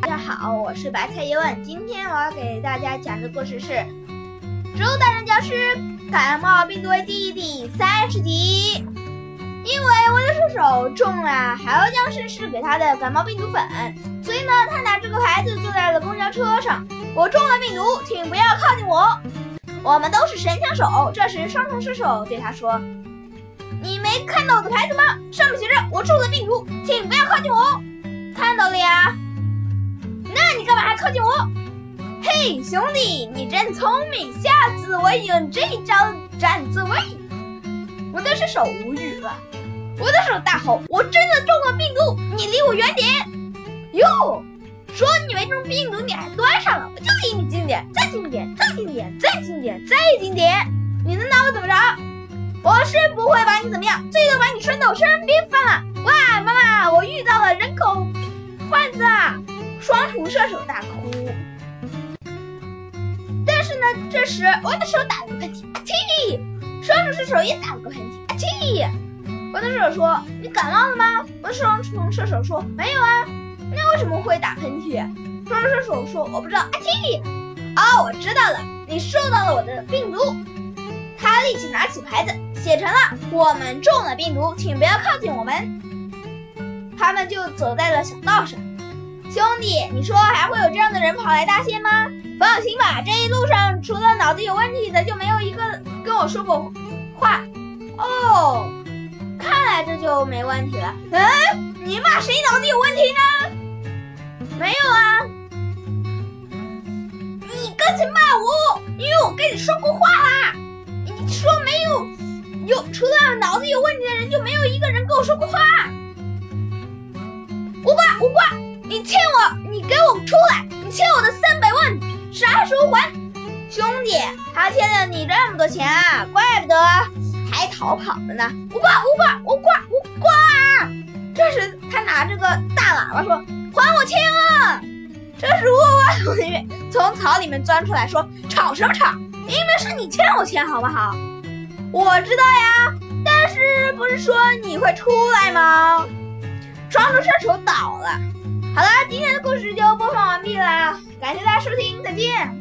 大家好，我是白菜叶问。今天我要给大家讲的故事是《植物大战僵尸感冒病毒危机》第三十集。因为我的射手中了海鸥僵尸是给他的感冒病毒粉，所以呢，他拿这个牌子坐在了公交车上。我中了病毒，请不要靠近我。我们都是神枪手。这时，双重射手对他说：“你没看到我的牌子吗？上面写着我中了病毒，请不要靠近我。”看到了呀。靠近我？嘿，兄弟，你真聪明，下次我用这招占自位。我的射手无语了，我的手大吼：“我真的中了病毒，你离我远点！”哟，说你没中病毒，你还端上了，我就离你近点，再近点，再近点，再近点，再近点。你能拿我怎么着？我是不会把你怎么样，最多把你拴到我身边放了。哇，妈妈，我遇到了人口！双重射手大哭，但是呢，这时我的手打了个喷嚏，阿嚏！双重射手也打了个喷嚏，阿嚏！我的射手说：“你感冒了吗？”我的双重射手说：“没有啊。”那为什么会打喷嚏？双重射手说：“我不知道。”啊嚏！哦，我知道了，你受到了我的病毒。他立即拿起牌子，写成了“我们中了病毒，请不要靠近我们。”他们就走在了小道上。兄弟，你说还会有这样的人跑来搭线吗？放心吧，这一路上除了脑子有问题的，就没有一个跟我说过话。哦，看来这就没问题了。嗯，你骂谁脑子有问题呢？没有啊，你刚才骂我，因为我跟你说过话啦。你说没有，有除了脑子有问题的人，就没有一个人跟我说过话。兄弟，他欠了你这么多钱啊，怪不得还逃跑了呢！我挂，我挂，我挂，我挂！这时他拿着个大喇叭说：“还我钱啊！” 这时沃瓦同学从草里面钻出来说：“吵什么吵？明明是你欠我钱，好不好？”我知道呀，但是不是说你会出来吗？双手射手倒了。好了，今天的故事就播放完毕了，感谢大家收听，再见。